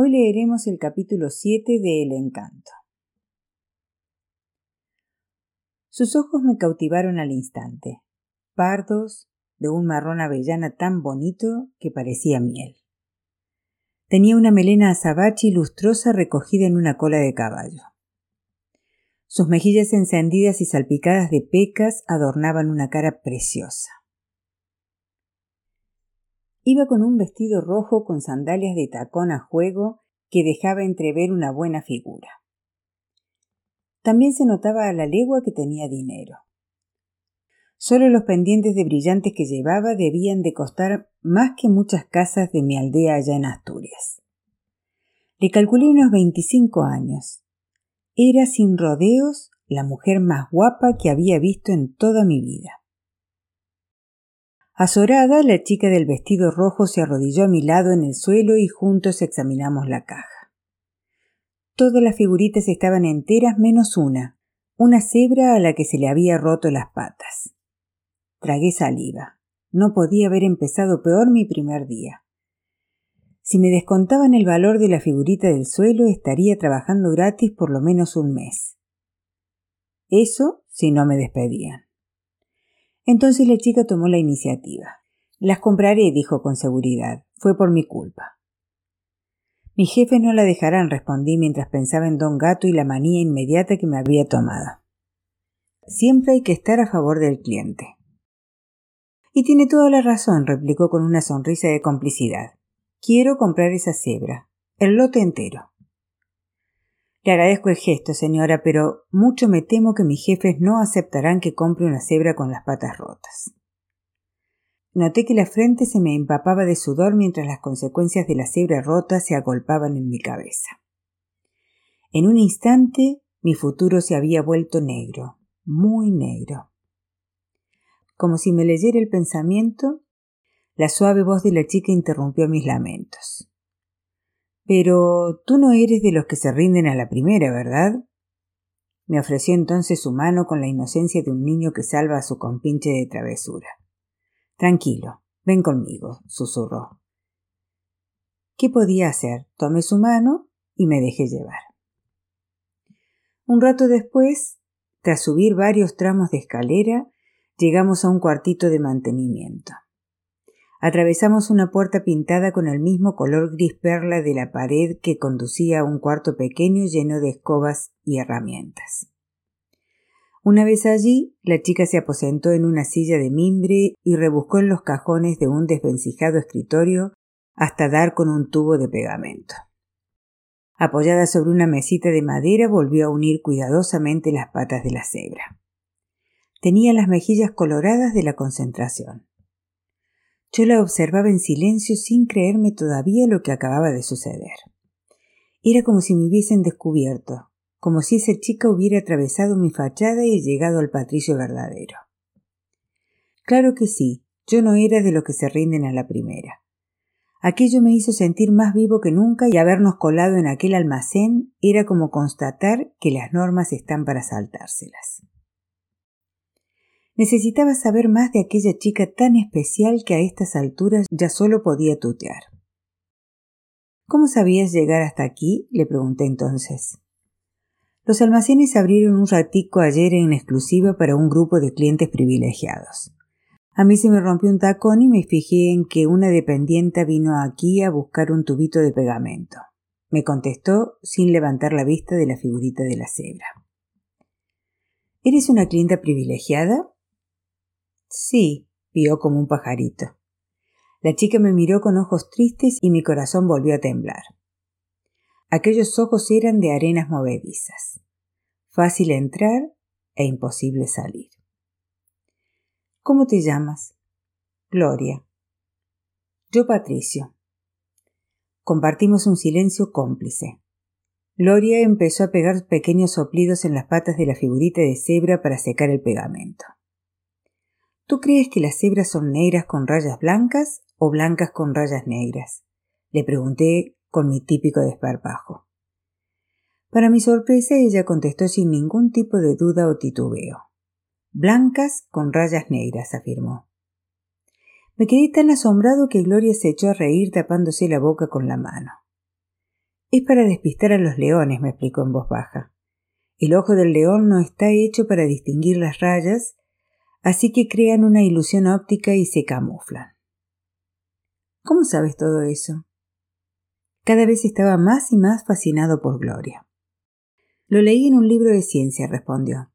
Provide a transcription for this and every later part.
Hoy leeremos el capítulo 7 de El Encanto. Sus ojos me cautivaron al instante, pardos, de un marrón avellana tan bonito que parecía miel. Tenía una melena azabache lustrosa recogida en una cola de caballo. Sus mejillas encendidas y salpicadas de pecas adornaban una cara preciosa. Iba con un vestido rojo con sandalias de tacón a juego que dejaba entrever una buena figura. También se notaba a la legua que tenía dinero. Solo los pendientes de brillantes que llevaba debían de costar más que muchas casas de mi aldea allá en Asturias. Le calculé unos veinticinco años. Era sin rodeos la mujer más guapa que había visto en toda mi vida. Azorada, la chica del vestido rojo se arrodilló a mi lado en el suelo y juntos examinamos la caja. Todas las figuritas estaban enteras menos una, una cebra a la que se le había roto las patas. Tragué saliva. No podía haber empezado peor mi primer día. Si me descontaban el valor de la figurita del suelo, estaría trabajando gratis por lo menos un mes. Eso si no me despedían. Entonces la chica tomó la iniciativa. Las compraré, dijo con seguridad. Fue por mi culpa. Mis jefes no la dejarán, respondí mientras pensaba en don Gato y la manía inmediata que me había tomado. Siempre hay que estar a favor del cliente. Y tiene toda la razón, replicó con una sonrisa de complicidad. Quiero comprar esa cebra, el lote entero. Le agradezco el gesto, señora, pero mucho me temo que mis jefes no aceptarán que compre una cebra con las patas rotas. Noté que la frente se me empapaba de sudor mientras las consecuencias de la cebra rota se agolpaban en mi cabeza. En un instante mi futuro se había vuelto negro, muy negro. Como si me leyera el pensamiento, la suave voz de la chica interrumpió mis lamentos. Pero tú no eres de los que se rinden a la primera, ¿verdad? Me ofreció entonces su mano con la inocencia de un niño que salva a su compinche de travesura. Tranquilo, ven conmigo, susurró. ¿Qué podía hacer? Tomé su mano y me dejé llevar. Un rato después, tras subir varios tramos de escalera, llegamos a un cuartito de mantenimiento. Atravesamos una puerta pintada con el mismo color gris perla de la pared que conducía a un cuarto pequeño lleno de escobas y herramientas. Una vez allí, la chica se aposentó en una silla de mimbre y rebuscó en los cajones de un desvencijado escritorio hasta dar con un tubo de pegamento. Apoyada sobre una mesita de madera, volvió a unir cuidadosamente las patas de la cebra. Tenía las mejillas coloradas de la concentración. Yo la observaba en silencio sin creerme todavía lo que acababa de suceder. Era como si me hubiesen descubierto, como si esa chica hubiera atravesado mi fachada y llegado al patricio verdadero. Claro que sí, yo no era de los que se rinden a la primera. Aquello me hizo sentir más vivo que nunca y habernos colado en aquel almacén era como constatar que las normas están para saltárselas. Necesitaba saber más de aquella chica tan especial que a estas alturas ya solo podía tutear. ¿Cómo sabías llegar hasta aquí? le pregunté entonces. Los almacenes abrieron un ratico ayer en exclusiva para un grupo de clientes privilegiados. A mí se me rompió un tacón y me fijé en que una dependienta vino aquí a buscar un tubito de pegamento. Me contestó sin levantar la vista de la figurita de la cebra. ¿Eres una clienta privilegiada? Sí, pió como un pajarito. La chica me miró con ojos tristes y mi corazón volvió a temblar. Aquellos ojos eran de arenas movedizas. Fácil entrar e imposible salir. ¿Cómo te llamas? Gloria. Yo Patricio. Compartimos un silencio cómplice. Gloria empezó a pegar pequeños soplidos en las patas de la figurita de cebra para secar el pegamento. ¿Tú crees que las cebras son negras con rayas blancas o blancas con rayas negras? Le pregunté con mi típico desparpajo. Para mi sorpresa, ella contestó sin ningún tipo de duda o titubeo. Blancas con rayas negras, afirmó. Me quedé tan asombrado que Gloria se echó a reír tapándose la boca con la mano. Es para despistar a los leones, me explicó en voz baja. El ojo del león no está hecho para distinguir las rayas, así que crean una ilusión óptica y se camuflan. ¿Cómo sabes todo eso? Cada vez estaba más y más fascinado por Gloria. Lo leí en un libro de ciencia, respondió.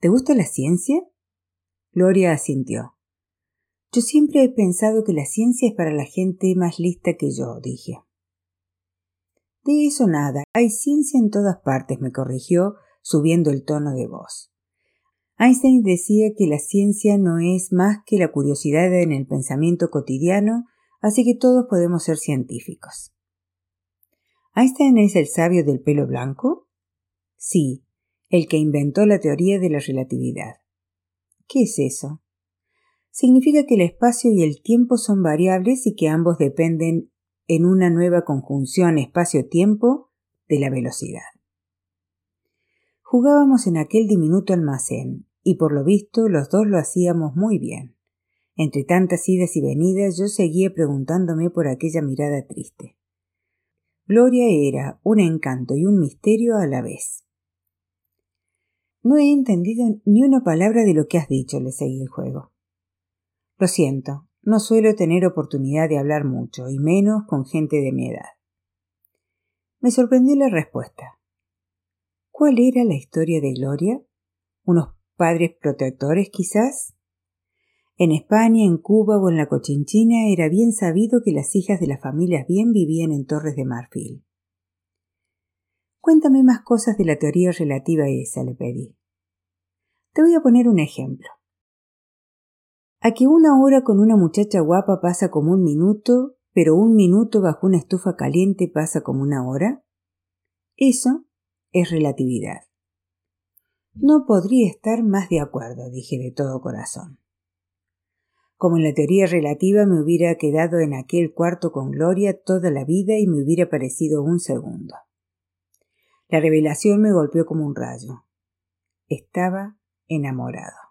¿Te gusta la ciencia? Gloria asintió. Yo siempre he pensado que la ciencia es para la gente más lista que yo, dije. De eso nada, hay ciencia en todas partes, me corrigió, subiendo el tono de voz. Einstein decía que la ciencia no es más que la curiosidad en el pensamiento cotidiano, así que todos podemos ser científicos. ¿Einstein es el sabio del pelo blanco? Sí, el que inventó la teoría de la relatividad. ¿Qué es eso? Significa que el espacio y el tiempo son variables y que ambos dependen en una nueva conjunción espacio-tiempo de la velocidad. Jugábamos en aquel diminuto almacén, y por lo visto los dos lo hacíamos muy bien. Entre tantas idas y venidas yo seguía preguntándome por aquella mirada triste. Gloria era un encanto y un misterio a la vez. No he entendido ni una palabra de lo que has dicho, le seguí el juego. Lo siento, no suelo tener oportunidad de hablar mucho, y menos con gente de mi edad. Me sorprendió la respuesta. ¿Cuál era la historia de Gloria? ¿Unos padres protectores quizás? En España, en Cuba o en la Cochinchina era bien sabido que las hijas de las familias bien vivían en Torres de Marfil. Cuéntame más cosas de la teoría relativa a esa, le pedí. Te voy a poner un ejemplo. A que una hora con una muchacha guapa pasa como un minuto, pero un minuto bajo una estufa caliente pasa como una hora. Eso es relatividad. No podría estar más de acuerdo, dije de todo corazón. Como en la teoría relativa me hubiera quedado en aquel cuarto con Gloria toda la vida y me hubiera parecido un segundo. La revelación me golpeó como un rayo. Estaba enamorado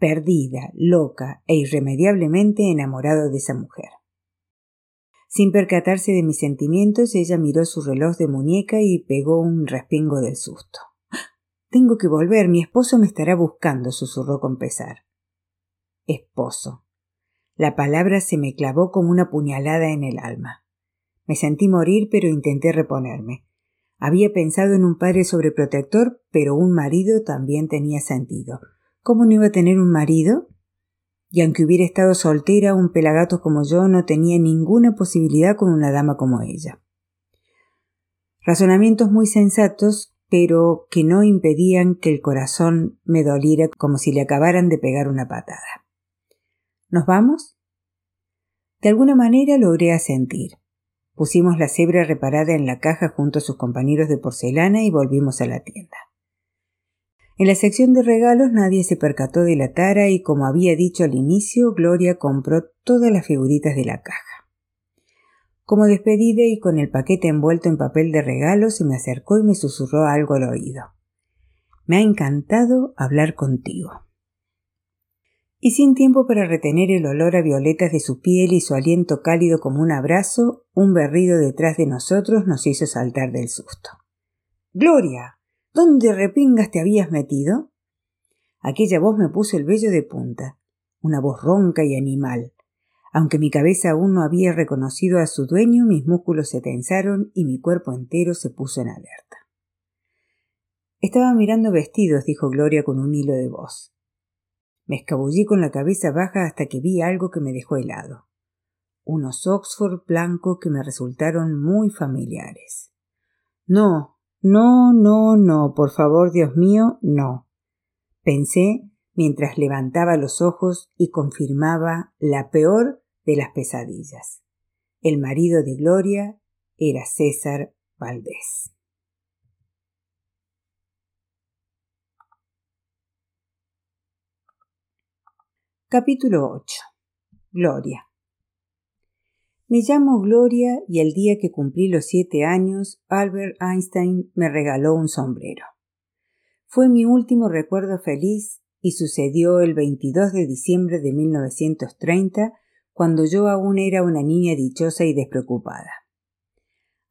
perdida, loca e irremediablemente enamorado de esa mujer. Sin percatarse de mis sentimientos, ella miró su reloj de muñeca y pegó un respingo del susto. Tengo que volver, mi esposo me estará buscando, susurró con pesar. Esposo. La palabra se me clavó como una puñalada en el alma. Me sentí morir, pero intenté reponerme. Había pensado en un padre sobreprotector, pero un marido también tenía sentido. ¿Cómo no iba a tener un marido? Y aunque hubiera estado soltera, un pelagato como yo no tenía ninguna posibilidad con una dama como ella. Razonamientos muy sensatos, pero que no impedían que el corazón me doliera como si le acabaran de pegar una patada. ¿Nos vamos? De alguna manera logré asentir. Pusimos la cebra reparada en la caja junto a sus compañeros de porcelana y volvimos a la tienda. En la sección de regalos nadie se percató de la tara y como había dicho al inicio, Gloria compró todas las figuritas de la caja. Como despedida y con el paquete envuelto en papel de regalo, se me acercó y me susurró algo al oído. Me ha encantado hablar contigo. Y sin tiempo para retener el olor a violetas de su piel y su aliento cálido como un abrazo, un berrido detrás de nosotros nos hizo saltar del susto. Gloria. ¿Dónde repingas te habías metido? Aquella voz me puso el vello de punta, una voz ronca y animal. Aunque mi cabeza aún no había reconocido a su dueño, mis músculos se tensaron y mi cuerpo entero se puso en alerta. Estaba mirando vestidos, dijo Gloria con un hilo de voz. Me escabullí con la cabeza baja hasta que vi algo que me dejó helado. Unos Oxford blancos que me resultaron muy familiares. No, no, no, no, por favor, Dios mío, no. Pensé mientras levantaba los ojos y confirmaba la peor de las pesadillas. El marido de Gloria era César Valdés. Capítulo 8. Gloria. Me llamo Gloria y el día que cumplí los siete años, Albert Einstein me regaló un sombrero. Fue mi último recuerdo feliz y sucedió el 22 de diciembre de 1930, cuando yo aún era una niña dichosa y despreocupada.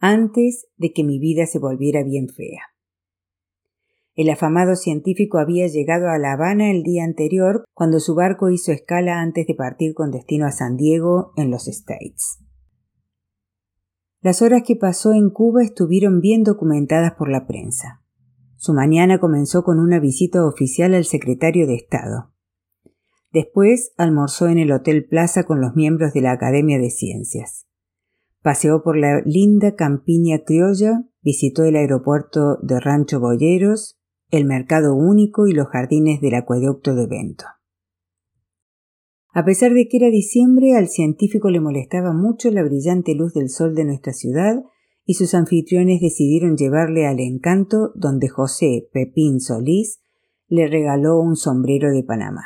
antes de que mi vida se volviera bien fea. El afamado científico había llegado a La Habana el día anterior cuando su barco hizo escala antes de partir con destino a San Diego en los States. Las horas que pasó en Cuba estuvieron bien documentadas por la prensa. Su mañana comenzó con una visita oficial al secretario de Estado. Después almorzó en el Hotel Plaza con los miembros de la Academia de Ciencias. Paseó por la linda campiña criolla, visitó el aeropuerto de Rancho Boyeros, el mercado único y los jardines del acueducto de Vento. A pesar de que era diciembre, al científico le molestaba mucho la brillante luz del sol de nuestra ciudad y sus anfitriones decidieron llevarle al encanto donde José Pepín Solís le regaló un sombrero de Panamá.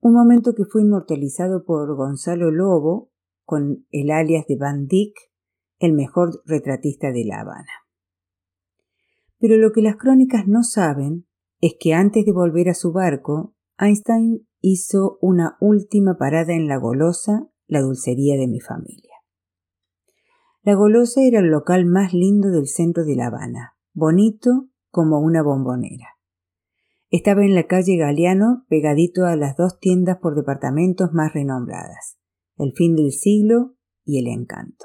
Un momento que fue inmortalizado por Gonzalo Lobo con el alias de Van Dyck, el mejor retratista de La Habana. Pero lo que las crónicas no saben es que antes de volver a su barco, Einstein hizo una última parada en La Golosa, la dulcería de mi familia. La Golosa era el local más lindo del centro de La Habana, bonito como una bombonera. Estaba en la calle Galeano, pegadito a las dos tiendas por departamentos más renombradas, El fin del siglo y El encanto.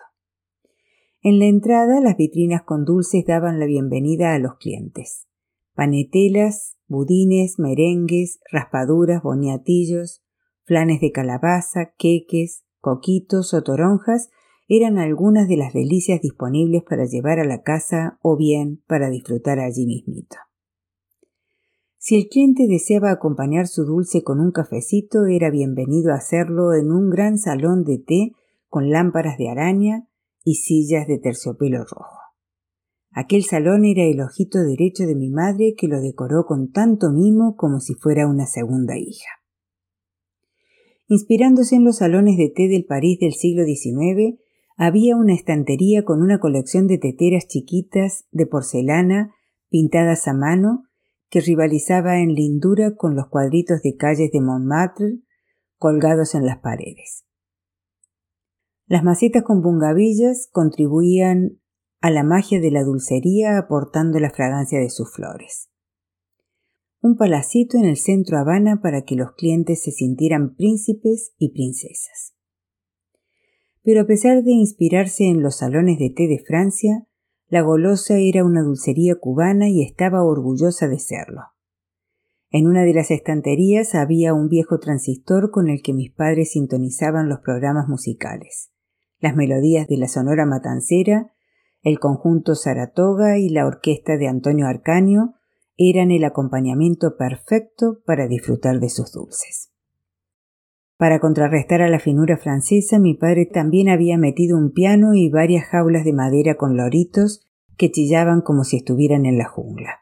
En la entrada las vitrinas con dulces daban la bienvenida a los clientes. Panetelas, budines, merengues, raspaduras, boniatillos, flanes de calabaza, queques, coquitos o toronjas eran algunas de las delicias disponibles para llevar a la casa o bien para disfrutar allí mismito. Si el cliente deseaba acompañar su dulce con un cafecito, era bienvenido a hacerlo en un gran salón de té con lámparas de araña, y sillas de terciopelo rojo. Aquel salón era el ojito derecho de mi madre que lo decoró con tanto mimo como si fuera una segunda hija. Inspirándose en los salones de té del París del siglo XIX, había una estantería con una colección de teteras chiquitas de porcelana pintadas a mano que rivalizaba en lindura con los cuadritos de calles de Montmartre colgados en las paredes. Las macetas con bungavillas contribuían a la magia de la dulcería aportando la fragancia de sus flores. Un palacito en el centro Habana para que los clientes se sintieran príncipes y princesas. Pero a pesar de inspirarse en los salones de té de Francia, la golosa era una dulcería cubana y estaba orgullosa de serlo. En una de las estanterías había un viejo transistor con el que mis padres sintonizaban los programas musicales las melodías de la Sonora Matancera, el conjunto Saratoga y la orquesta de Antonio Arcaño eran el acompañamiento perfecto para disfrutar de sus dulces. Para contrarrestar a la finura francesa, mi padre también había metido un piano y varias jaulas de madera con loritos que chillaban como si estuvieran en la jungla.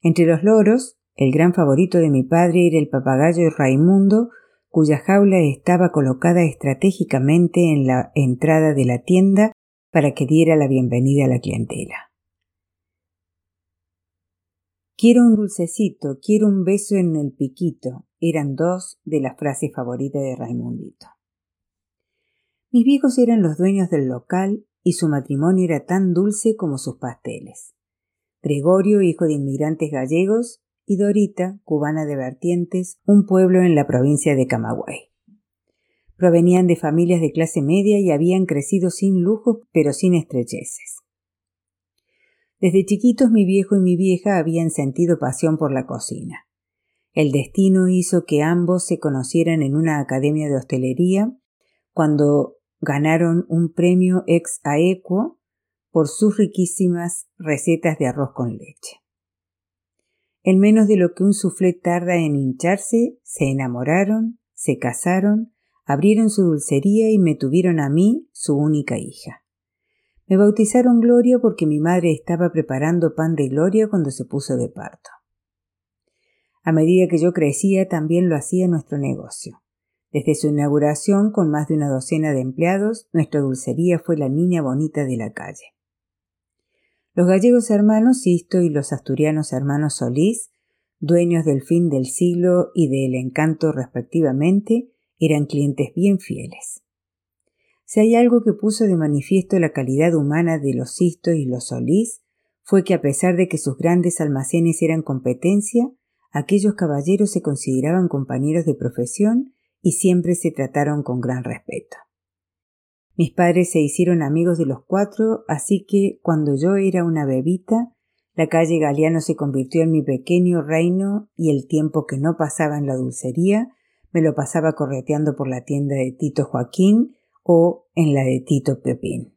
Entre los loros, el gran favorito de mi padre era el papagayo Raimundo, cuya jaula estaba colocada estratégicamente en la entrada de la tienda para que diera la bienvenida a la clientela. Quiero un dulcecito, quiero un beso en el piquito, eran dos de las frases favoritas de Raimundito. Mis viejos eran los dueños del local y su matrimonio era tan dulce como sus pasteles. Gregorio, hijo de inmigrantes gallegos, y Dorita, cubana de Vertientes, un pueblo en la provincia de Camagüey. Provenían de familias de clase media y habían crecido sin lujos pero sin estrecheces. Desde chiquitos mi viejo y mi vieja habían sentido pasión por la cocina. El destino hizo que ambos se conocieran en una academia de hostelería cuando ganaron un premio ex aequo por sus riquísimas recetas de arroz con leche. En menos de lo que un soufflé tarda en hincharse, se enamoraron, se casaron, abrieron su dulcería y me tuvieron a mí, su única hija. Me bautizaron Gloria porque mi madre estaba preparando pan de Gloria cuando se puso de parto. A medida que yo crecía, también lo hacía nuestro negocio. Desde su inauguración, con más de una docena de empleados, nuestra dulcería fue la niña bonita de la calle. Los gallegos hermanos Sisto y los asturianos hermanos Solís, dueños del fin del siglo y del encanto respectivamente, eran clientes bien fieles. Si hay algo que puso de manifiesto la calidad humana de los Sistos y los Solís, fue que a pesar de que sus grandes almacenes eran competencia, aquellos caballeros se consideraban compañeros de profesión y siempre se trataron con gran respeto. Mis padres se hicieron amigos de los cuatro, así que cuando yo era una bebita, la calle Galeano se convirtió en mi pequeño reino y el tiempo que no pasaba en la dulcería me lo pasaba correteando por la tienda de Tito Joaquín o en la de Tito Pepín.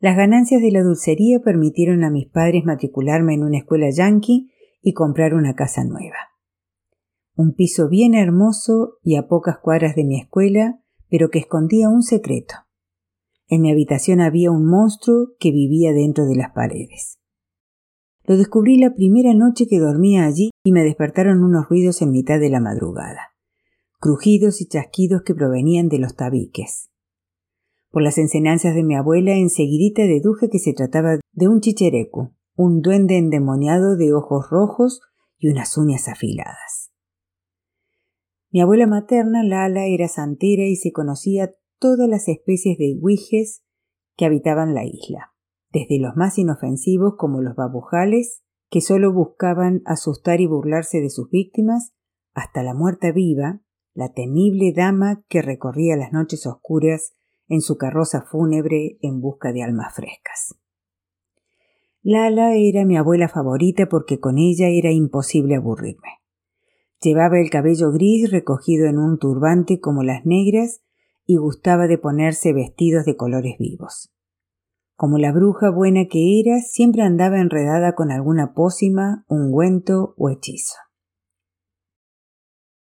Las ganancias de la dulcería permitieron a mis padres matricularme en una escuela yanqui y comprar una casa nueva. Un piso bien hermoso y a pocas cuadras de mi escuela, pero que escondía un secreto. En mi habitación había un monstruo que vivía dentro de las paredes. Lo descubrí la primera noche que dormía allí y me despertaron unos ruidos en mitad de la madrugada, crujidos y chasquidos que provenían de los tabiques. Por las enseñanzas de mi abuela enseguidita deduje que se trataba de un chicherecu, un duende endemoniado de ojos rojos y unas uñas afiladas. Mi abuela materna, Lala, era santera y se conocía todas las especies de huijes que habitaban la isla, desde los más inofensivos como los babujales, que solo buscaban asustar y burlarse de sus víctimas, hasta la muerta viva, la temible dama que recorría las noches oscuras en su carroza fúnebre en busca de almas frescas. Lala era mi abuela favorita porque con ella era imposible aburrirme. Llevaba el cabello gris recogido en un turbante como las negras y gustaba de ponerse vestidos de colores vivos. Como la bruja buena que era, siempre andaba enredada con alguna pócima, ungüento o hechizo.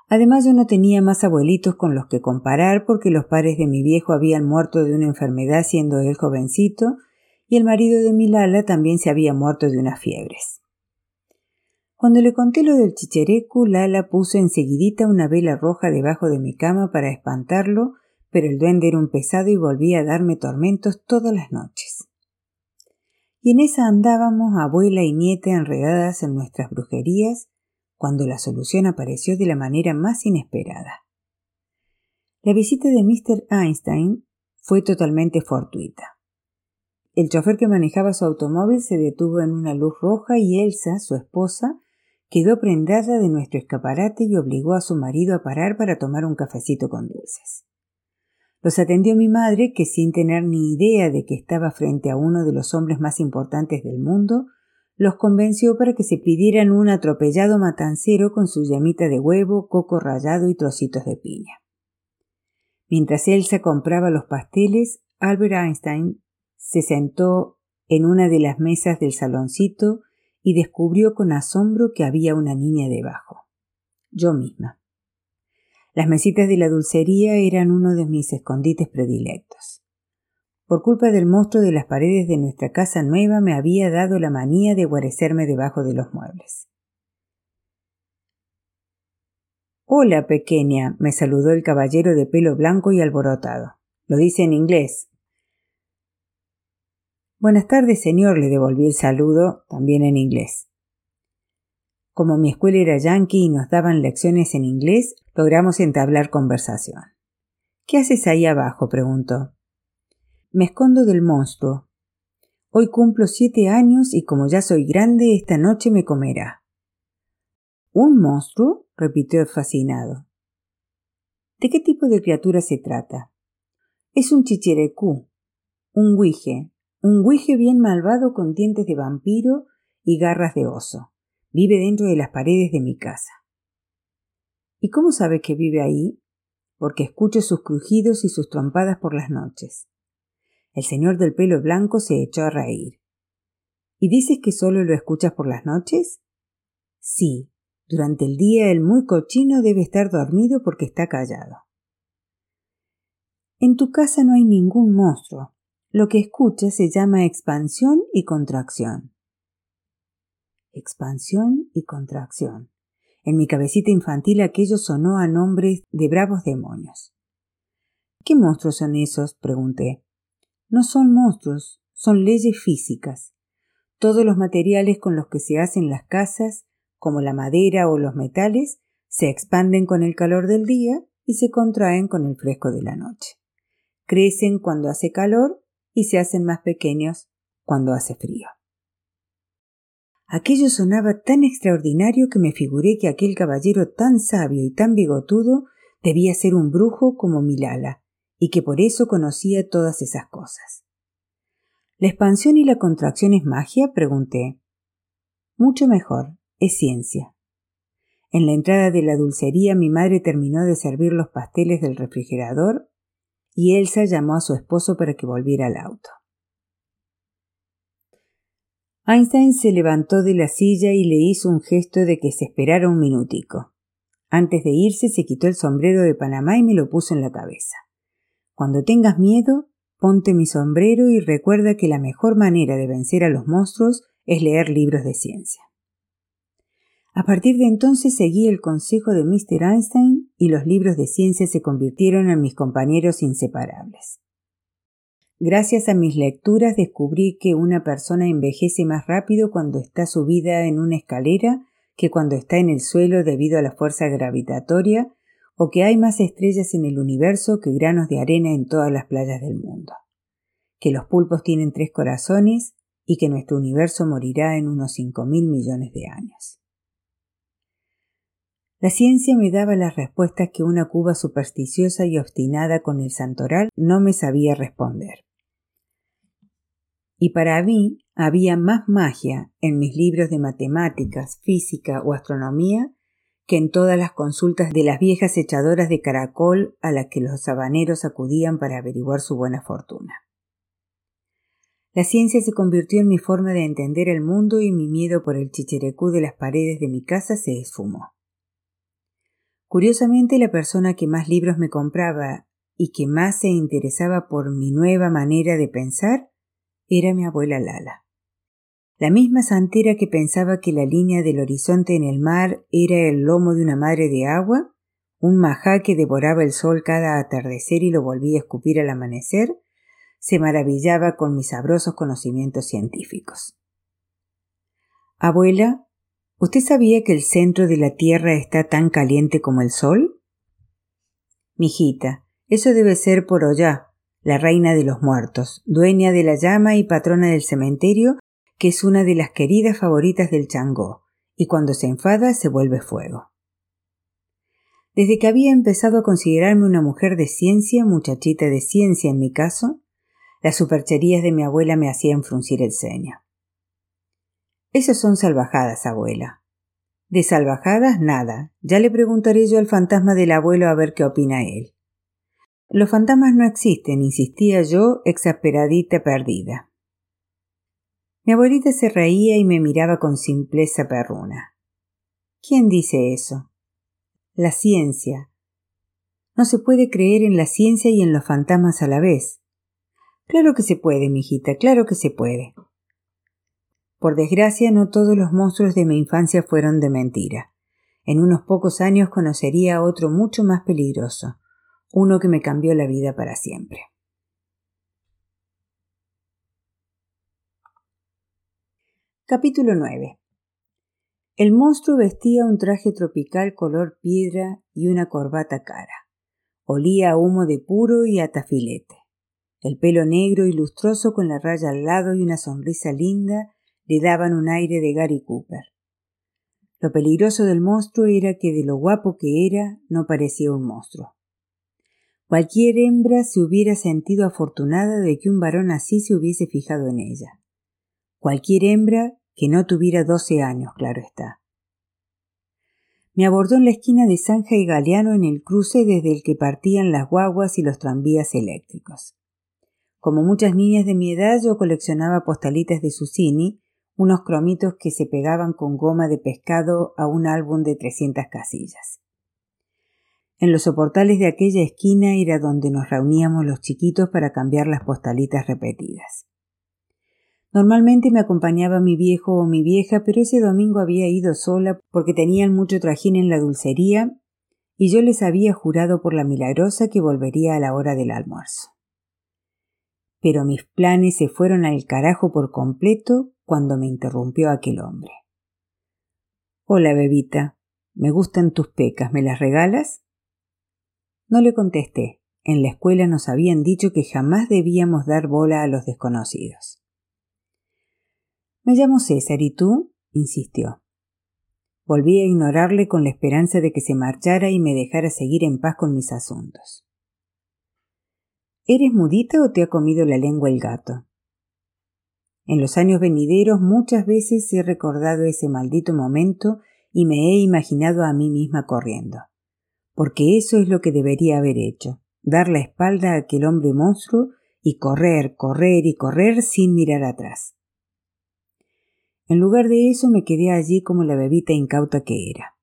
Además yo no tenía más abuelitos con los que comparar porque los padres de mi viejo habían muerto de una enfermedad siendo él jovencito y el marido de mi Lala también se había muerto de unas fiebres. Cuando le conté lo del chicherecu, Lala puso enseguidita una vela roja debajo de mi cama para espantarlo, pero el duende era un pesado y volvía a darme tormentos todas las noches. Y en esa andábamos abuela y nieta enredadas en nuestras brujerías, cuando la solución apareció de la manera más inesperada. La visita de Mr. Einstein fue totalmente fortuita. El chofer que manejaba su automóvil se detuvo en una luz roja y Elsa, su esposa, quedó prendada de nuestro escaparate y obligó a su marido a parar para tomar un cafecito con dulces. Los atendió mi madre, que sin tener ni idea de que estaba frente a uno de los hombres más importantes del mundo, los convenció para que se pidieran un atropellado matancero con su llamita de huevo, coco rallado y trocitos de piña. Mientras Elsa compraba los pasteles, Albert Einstein se sentó en una de las mesas del saloncito y descubrió con asombro que había una niña debajo. Yo misma. Las mesitas de la dulcería eran uno de mis escondites predilectos. Por culpa del monstruo de las paredes de nuestra casa nueva me había dado la manía de guarecerme debajo de los muebles. Hola, pequeña, me saludó el caballero de pelo blanco y alborotado. Lo dice en inglés. Buenas tardes, señor, le devolví el saludo, también en inglés. Como mi escuela era yankee y nos daban lecciones en inglés, logramos entablar conversación. ¿Qué haces ahí abajo? preguntó. Me escondo del monstruo. Hoy cumplo siete años y como ya soy grande, esta noche me comerá. ¿Un monstruo? repitió fascinado. ¿De qué tipo de criatura se trata? Es un chicherecú, un guije, un guije bien malvado con dientes de vampiro y garras de oso. Vive dentro de las paredes de mi casa. ¿Y cómo sabe que vive ahí? Porque escucho sus crujidos y sus trompadas por las noches. El señor del pelo blanco se echó a reír. ¿Y dices que solo lo escuchas por las noches? Sí, durante el día el muy cochino debe estar dormido porque está callado. En tu casa no hay ningún monstruo. Lo que escuchas se llama expansión y contracción. Expansión y contracción. En mi cabecita infantil aquello sonó a nombres de bravos demonios. ¿Qué monstruos son esos? pregunté. No son monstruos, son leyes físicas. Todos los materiales con los que se hacen las casas, como la madera o los metales, se expanden con el calor del día y se contraen con el fresco de la noche. Crecen cuando hace calor y se hacen más pequeños cuando hace frío. Aquello sonaba tan extraordinario que me figuré que aquel caballero tan sabio y tan bigotudo debía ser un brujo como Milala, y que por eso conocía todas esas cosas. ¿La expansión y la contracción es magia? pregunté. Mucho mejor, es ciencia. En la entrada de la dulcería mi madre terminó de servir los pasteles del refrigerador y Elsa llamó a su esposo para que volviera al auto. Einstein se levantó de la silla y le hizo un gesto de que se esperara un minutico. Antes de irse se quitó el sombrero de Panamá y me lo puso en la cabeza. Cuando tengas miedo, ponte mi sombrero y recuerda que la mejor manera de vencer a los monstruos es leer libros de ciencia. A partir de entonces seguí el consejo de Mr. Einstein y los libros de ciencia se convirtieron en mis compañeros inseparables. Gracias a mis lecturas descubrí que una persona envejece más rápido cuando está subida en una escalera que cuando está en el suelo debido a la fuerza gravitatoria o que hay más estrellas en el universo que granos de arena en todas las playas del mundo, que los pulpos tienen tres corazones y que nuestro universo morirá en unos cinco mil millones de años. La ciencia me daba las respuestas que una Cuba supersticiosa y obstinada con el santoral no me sabía responder. Y para mí había más magia en mis libros de matemáticas, física o astronomía que en todas las consultas de las viejas echadoras de caracol a las que los sabaneros acudían para averiguar su buena fortuna. La ciencia se convirtió en mi forma de entender el mundo y mi miedo por el chicherecú de las paredes de mi casa se esfumó. Curiosamente, la persona que más libros me compraba y que más se interesaba por mi nueva manera de pensar era mi abuela Lala. La misma santera que pensaba que la línea del horizonte en el mar era el lomo de una madre de agua, un majá que devoraba el sol cada atardecer y lo volvía a escupir al amanecer, se maravillaba con mis sabrosos conocimientos científicos. Abuela, ¿Usted sabía que el centro de la Tierra está tan caliente como el Sol? Mijita, eso debe ser por Ollá, la reina de los muertos, dueña de la llama y patrona del cementerio, que es una de las queridas favoritas del Changó, y cuando se enfada se vuelve fuego. Desde que había empezado a considerarme una mujer de ciencia, muchachita de ciencia en mi caso, las supercherías de mi abuela me hacían fruncir el ceño. Esas son salvajadas, abuela. De salvajadas, nada. Ya le preguntaré yo al fantasma del abuelo a ver qué opina él. Los fantasmas no existen, insistía yo, exasperadita perdida. Mi abuelita se reía y me miraba con simpleza perruna. ¿Quién dice eso? La ciencia. No se puede creer en la ciencia y en los fantasmas a la vez. Claro que se puede, mijita, claro que se puede. Por desgracia, no todos los monstruos de mi infancia fueron de mentira. En unos pocos años conocería a otro mucho más peligroso, uno que me cambió la vida para siempre. Capítulo 9 El monstruo vestía un traje tropical color piedra y una corbata cara. Olía a humo de puro y a tafilete. El pelo negro y lustroso con la raya al lado y una sonrisa linda le daban un aire de Gary Cooper. Lo peligroso del monstruo era que de lo guapo que era no parecía un monstruo. Cualquier hembra se hubiera sentido afortunada de que un varón así se hubiese fijado en ella. Cualquier hembra que no tuviera doce años, claro está. Me abordó en la esquina de Zanja y Galeano en el cruce desde el que partían las guaguas y los tranvías eléctricos. Como muchas niñas de mi edad, yo coleccionaba postalitas de Susini unos cromitos que se pegaban con goma de pescado a un álbum de trescientas casillas. En los soportales de aquella esquina era donde nos reuníamos los chiquitos para cambiar las postalitas repetidas. Normalmente me acompañaba mi viejo o mi vieja, pero ese domingo había ido sola porque tenían mucho trajín en la dulcería y yo les había jurado por la milagrosa que volvería a la hora del almuerzo. Pero mis planes se fueron al carajo por completo cuando me interrumpió aquel hombre. Hola, bebita. Me gustan tus pecas. ¿Me las regalas? No le contesté. En la escuela nos habían dicho que jamás debíamos dar bola a los desconocidos. Me llamo César y tú, insistió. Volví a ignorarle con la esperanza de que se marchara y me dejara seguir en paz con mis asuntos. ¿Eres mudita o te ha comido la lengua el gato? En los años venideros muchas veces he recordado ese maldito momento y me he imaginado a mí misma corriendo. Porque eso es lo que debería haber hecho, dar la espalda a aquel hombre monstruo y correr, correr y correr sin mirar atrás. En lugar de eso me quedé allí como la bebita incauta que era.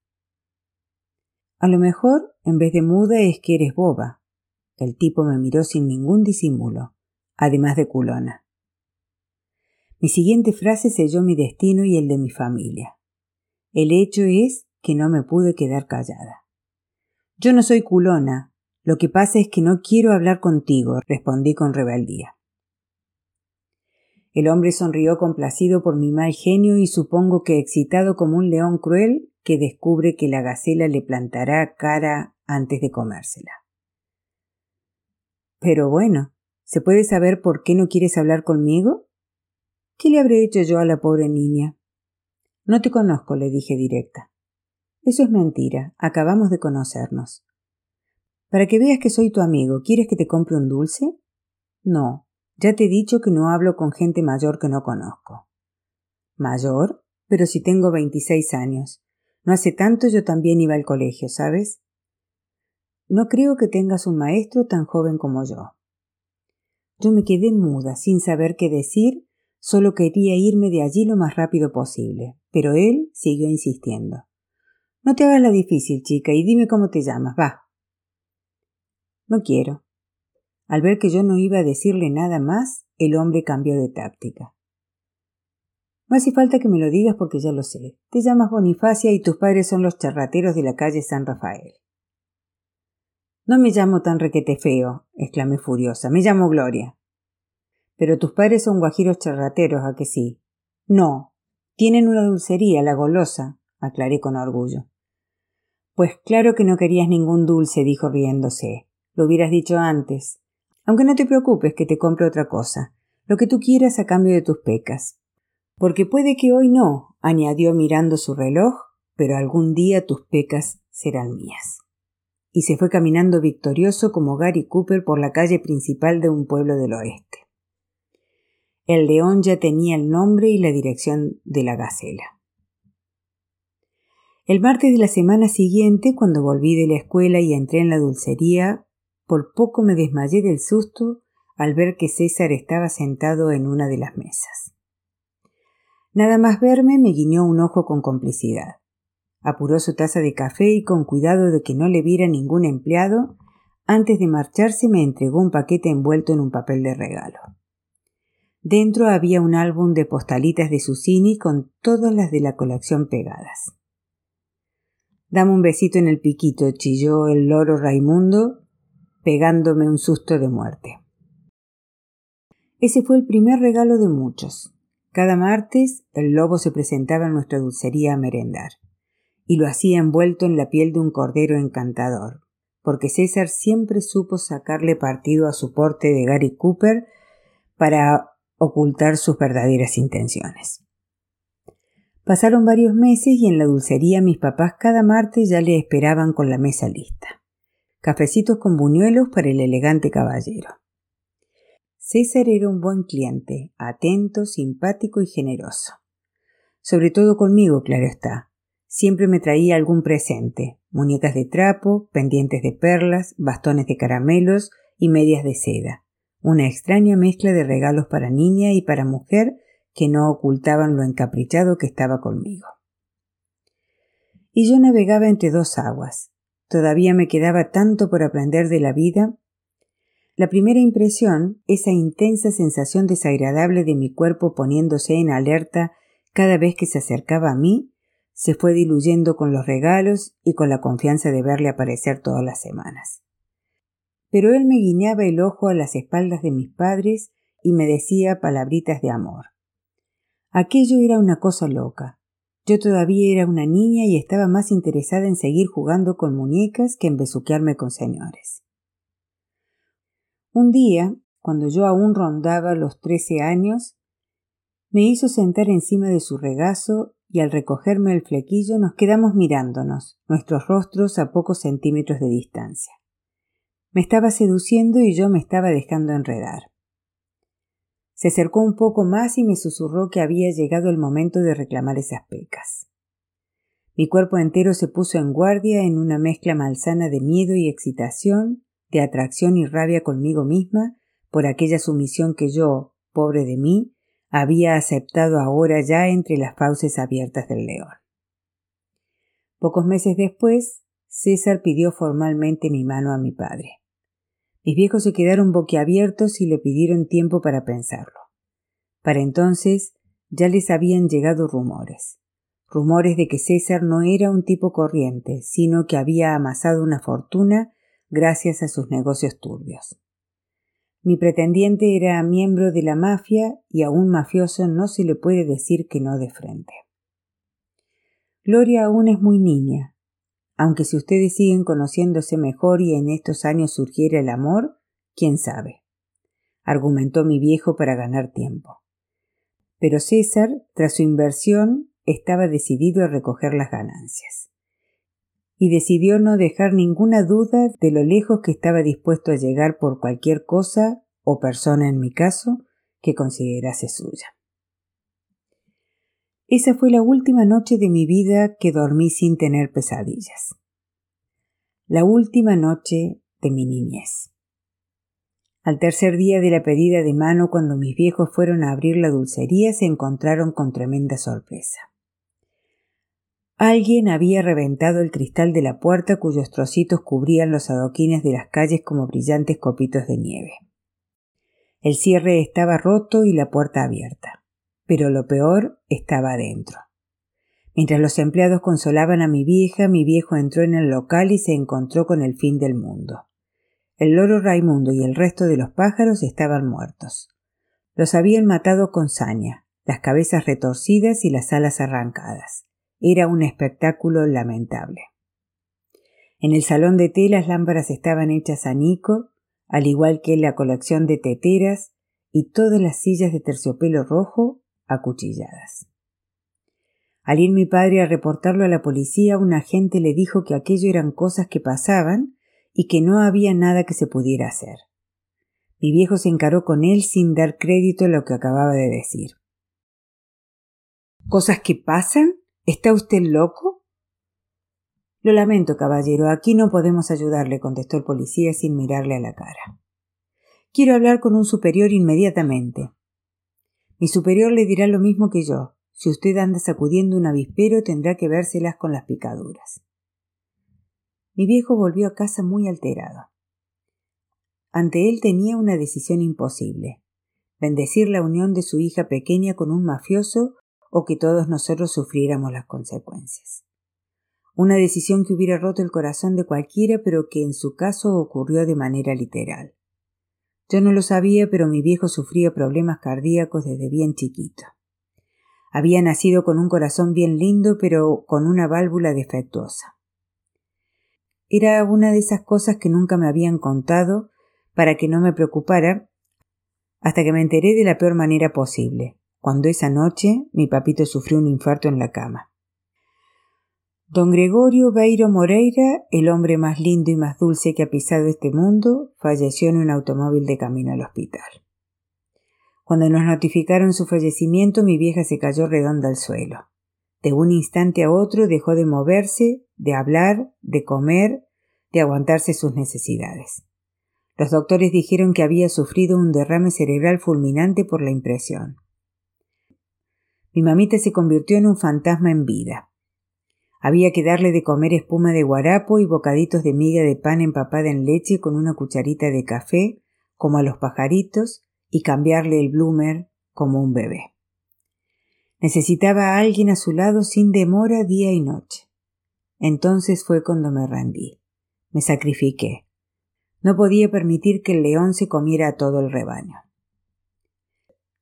A lo mejor, en vez de muda, es que eres boba. El tipo me miró sin ningún disimulo, además de culona. Mi siguiente frase selló mi destino y el de mi familia. El hecho es que no me pude quedar callada. Yo no soy culona. Lo que pasa es que no quiero hablar contigo, respondí con rebeldía. El hombre sonrió complacido por mi mal genio y supongo que excitado como un león cruel que descubre que la gacela le plantará cara antes de comérsela. Pero bueno, ¿se puede saber por qué no quieres hablar conmigo? ¿Qué le habré hecho yo a la pobre niña? No te conozco, le dije directa. Eso es mentira, acabamos de conocernos. Para que veas que soy tu amigo, ¿quieres que te compre un dulce? No, ya te he dicho que no hablo con gente mayor que no conozco. ¿Mayor? Pero si tengo veintiséis años. No hace tanto yo también iba al colegio, ¿sabes? No creo que tengas un maestro tan joven como yo. Yo me quedé muda, sin saber qué decir, solo quería irme de allí lo más rápido posible, pero él siguió insistiendo. No te hagas la difícil, chica, y dime cómo te llamas, va. No quiero. Al ver que yo no iba a decirle nada más, el hombre cambió de táctica. No hace falta que me lo digas porque ya lo sé. Te llamas Bonifacia y tus padres son los charrateros de la calle San Rafael. No me llamo tan requete feo, exclamé furiosa. Me llamo Gloria. Pero tus padres son guajiros charrateros, ¿a que sí? No. Tienen una dulcería, la golosa, aclaré con orgullo. Pues claro que no querías ningún dulce, dijo riéndose. Lo hubieras dicho antes. Aunque no te preocupes que te compre otra cosa, lo que tú quieras a cambio de tus pecas. Porque puede que hoy no, añadió mirando su reloj, pero algún día tus pecas serán mías. Y se fue caminando victorioso como Gary Cooper por la calle principal de un pueblo del oeste. El león ya tenía el nombre y la dirección de la gacela. El martes de la semana siguiente, cuando volví de la escuela y entré en la dulcería, por poco me desmayé del susto al ver que César estaba sentado en una de las mesas. Nada más verme me guiñó un ojo con complicidad. Apuró su taza de café y con cuidado de que no le viera ningún empleado, antes de marcharse me entregó un paquete envuelto en un papel de regalo. Dentro había un álbum de postalitas de Susini con todas las de la colección pegadas. Dame un besito en el piquito, chilló el loro Raimundo, pegándome un susto de muerte. Ese fue el primer regalo de muchos. Cada martes el lobo se presentaba en nuestra dulcería a merendar, y lo hacía envuelto en la piel de un cordero encantador, porque César siempre supo sacarle partido a su porte de Gary Cooper para ocultar sus verdaderas intenciones. Pasaron varios meses y en la dulcería mis papás cada martes ya le esperaban con la mesa lista cafecitos con buñuelos para el elegante caballero. César era un buen cliente, atento, simpático y generoso. Sobre todo conmigo, claro está. Siempre me traía algún presente, muñecas de trapo, pendientes de perlas, bastones de caramelos y medias de seda. Una extraña mezcla de regalos para niña y para mujer que no ocultaban lo encaprichado que estaba conmigo. Y yo navegaba entre dos aguas, Todavía me quedaba tanto por aprender de la vida. La primera impresión, esa intensa sensación desagradable de mi cuerpo poniéndose en alerta cada vez que se acercaba a mí, se fue diluyendo con los regalos y con la confianza de verle aparecer todas las semanas. Pero él me guiñaba el ojo a las espaldas de mis padres y me decía palabritas de amor. Aquello era una cosa loca. Yo todavía era una niña y estaba más interesada en seguir jugando con muñecas que en besuquearme con señores. Un día, cuando yo aún rondaba los trece años, me hizo sentar encima de su regazo y al recogerme el flequillo nos quedamos mirándonos, nuestros rostros a pocos centímetros de distancia. Me estaba seduciendo y yo me estaba dejando enredar. Se acercó un poco más y me susurró que había llegado el momento de reclamar esas pecas. Mi cuerpo entero se puso en guardia en una mezcla malsana de miedo y excitación, de atracción y rabia conmigo misma por aquella sumisión que yo, pobre de mí, había aceptado ahora ya entre las fauces abiertas del león. Pocos meses después, César pidió formalmente mi mano a mi padre. Mis viejos se quedaron boquiabiertos y le pidieron tiempo para pensarlo. Para entonces ya les habían llegado rumores. Rumores de que César no era un tipo corriente, sino que había amasado una fortuna gracias a sus negocios turbios. Mi pretendiente era miembro de la mafia y a un mafioso no se le puede decir que no de frente. Gloria aún es muy niña, aunque si ustedes siguen conociéndose mejor y en estos años surgiera el amor, quién sabe, argumentó mi viejo para ganar tiempo. Pero César, tras su inversión, estaba decidido a recoger las ganancias y decidió no dejar ninguna duda de lo lejos que estaba dispuesto a llegar por cualquier cosa o persona en mi caso que considerase suya. Esa fue la última noche de mi vida que dormí sin tener pesadillas. La última noche de mi niñez. Al tercer día de la pedida de mano, cuando mis viejos fueron a abrir la dulcería, se encontraron con tremenda sorpresa. Alguien había reventado el cristal de la puerta cuyos trocitos cubrían los adoquines de las calles como brillantes copitos de nieve. El cierre estaba roto y la puerta abierta. Pero lo peor estaba adentro. Mientras los empleados consolaban a mi vieja, mi viejo entró en el local y se encontró con el fin del mundo. El loro Raimundo y el resto de los pájaros estaban muertos. Los habían matado con saña, las cabezas retorcidas y las alas arrancadas. Era un espectáculo lamentable. En el salón de té las lámparas estaban hechas a Nico, al igual que la colección de teteras y todas las sillas de terciopelo rojo acuchilladas. Al ir mi padre a reportarlo a la policía, un agente le dijo que aquello eran cosas que pasaban y que no había nada que se pudiera hacer. Mi viejo se encaró con él sin dar crédito a lo que acababa de decir. ¿Cosas que pasan? ¿Está usted loco? Lo lamento, caballero, aquí no podemos ayudarle, contestó el policía sin mirarle a la cara. Quiero hablar con un superior inmediatamente. Mi superior le dirá lo mismo que yo. Si usted anda sacudiendo un avispero, tendrá que vérselas con las picaduras. Mi viejo volvió a casa muy alterado. Ante él tenía una decisión imposible bendecir la unión de su hija pequeña con un mafioso o que todos nosotros sufriéramos las consecuencias. Una decisión que hubiera roto el corazón de cualquiera, pero que en su caso ocurrió de manera literal. Yo no lo sabía, pero mi viejo sufría problemas cardíacos desde bien chiquito. Había nacido con un corazón bien lindo, pero con una válvula defectuosa. Era una de esas cosas que nunca me habían contado para que no me preocupara hasta que me enteré de la peor manera posible cuando esa noche mi papito sufrió un infarto en la cama. Don Gregorio Beiro Moreira, el hombre más lindo y más dulce que ha pisado este mundo, falleció en un automóvil de camino al hospital. Cuando nos notificaron su fallecimiento, mi vieja se cayó redonda al suelo. De un instante a otro dejó de moverse, de hablar, de comer, de aguantarse sus necesidades. Los doctores dijeron que había sufrido un derrame cerebral fulminante por la impresión. Mi mamita se convirtió en un fantasma en vida. Había que darle de comer espuma de guarapo y bocaditos de miga de pan empapada en leche con una cucharita de café, como a los pajaritos, y cambiarle el bloomer como un bebé. Necesitaba a alguien a su lado sin demora día y noche. Entonces fue cuando me rendí. Me sacrifiqué. No podía permitir que el león se comiera a todo el rebaño.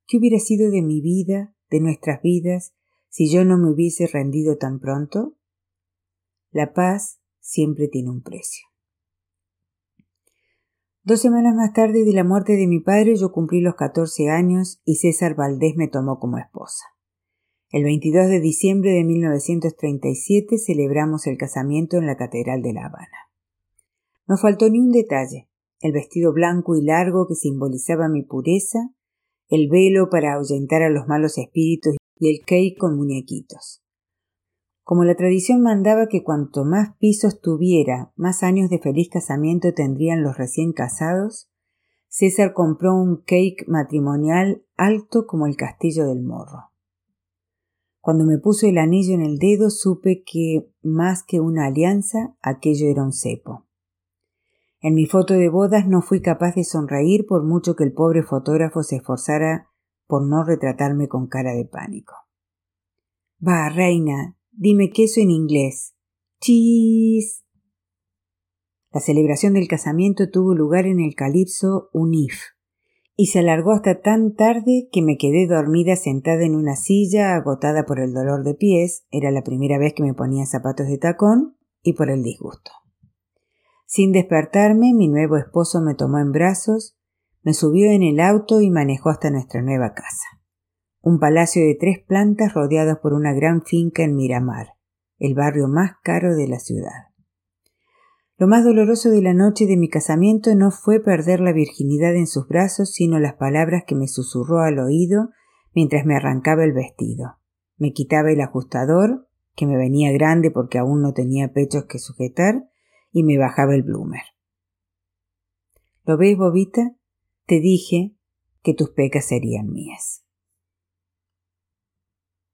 ¿Qué hubiera sido de mi vida de nuestras vidas si yo no me hubiese rendido tan pronto? La paz siempre tiene un precio. Dos semanas más tarde de la muerte de mi padre yo cumplí los 14 años y César Valdés me tomó como esposa. El 22 de diciembre de 1937 celebramos el casamiento en la Catedral de La Habana. No faltó ni un detalle, el vestido blanco y largo que simbolizaba mi pureza, el velo para ahuyentar a los malos espíritus y el cake con muñequitos. Como la tradición mandaba que cuanto más pisos tuviera, más años de feliz casamiento tendrían los recién casados, César compró un cake matrimonial alto como el castillo del morro. Cuando me puso el anillo en el dedo supe que, más que una alianza, aquello era un cepo. En mi foto de bodas no fui capaz de sonreír por mucho que el pobre fotógrafo se esforzara por no retratarme con cara de pánico. Va, reina, dime queso en inglés. Cheese. La celebración del casamiento tuvo lugar en el calipso Unif y se alargó hasta tan tarde que me quedé dormida sentada en una silla agotada por el dolor de pies, era la primera vez que me ponía zapatos de tacón, y por el disgusto. Sin despertarme, mi nuevo esposo me tomó en brazos, me subió en el auto y manejó hasta nuestra nueva casa. Un palacio de tres plantas rodeado por una gran finca en Miramar, el barrio más caro de la ciudad. Lo más doloroso de la noche de mi casamiento no fue perder la virginidad en sus brazos, sino las palabras que me susurró al oído mientras me arrancaba el vestido. Me quitaba el ajustador, que me venía grande porque aún no tenía pechos que sujetar, y me bajaba el bloomer. ¿Lo ves, Bobita? Te dije que tus pecas serían mías.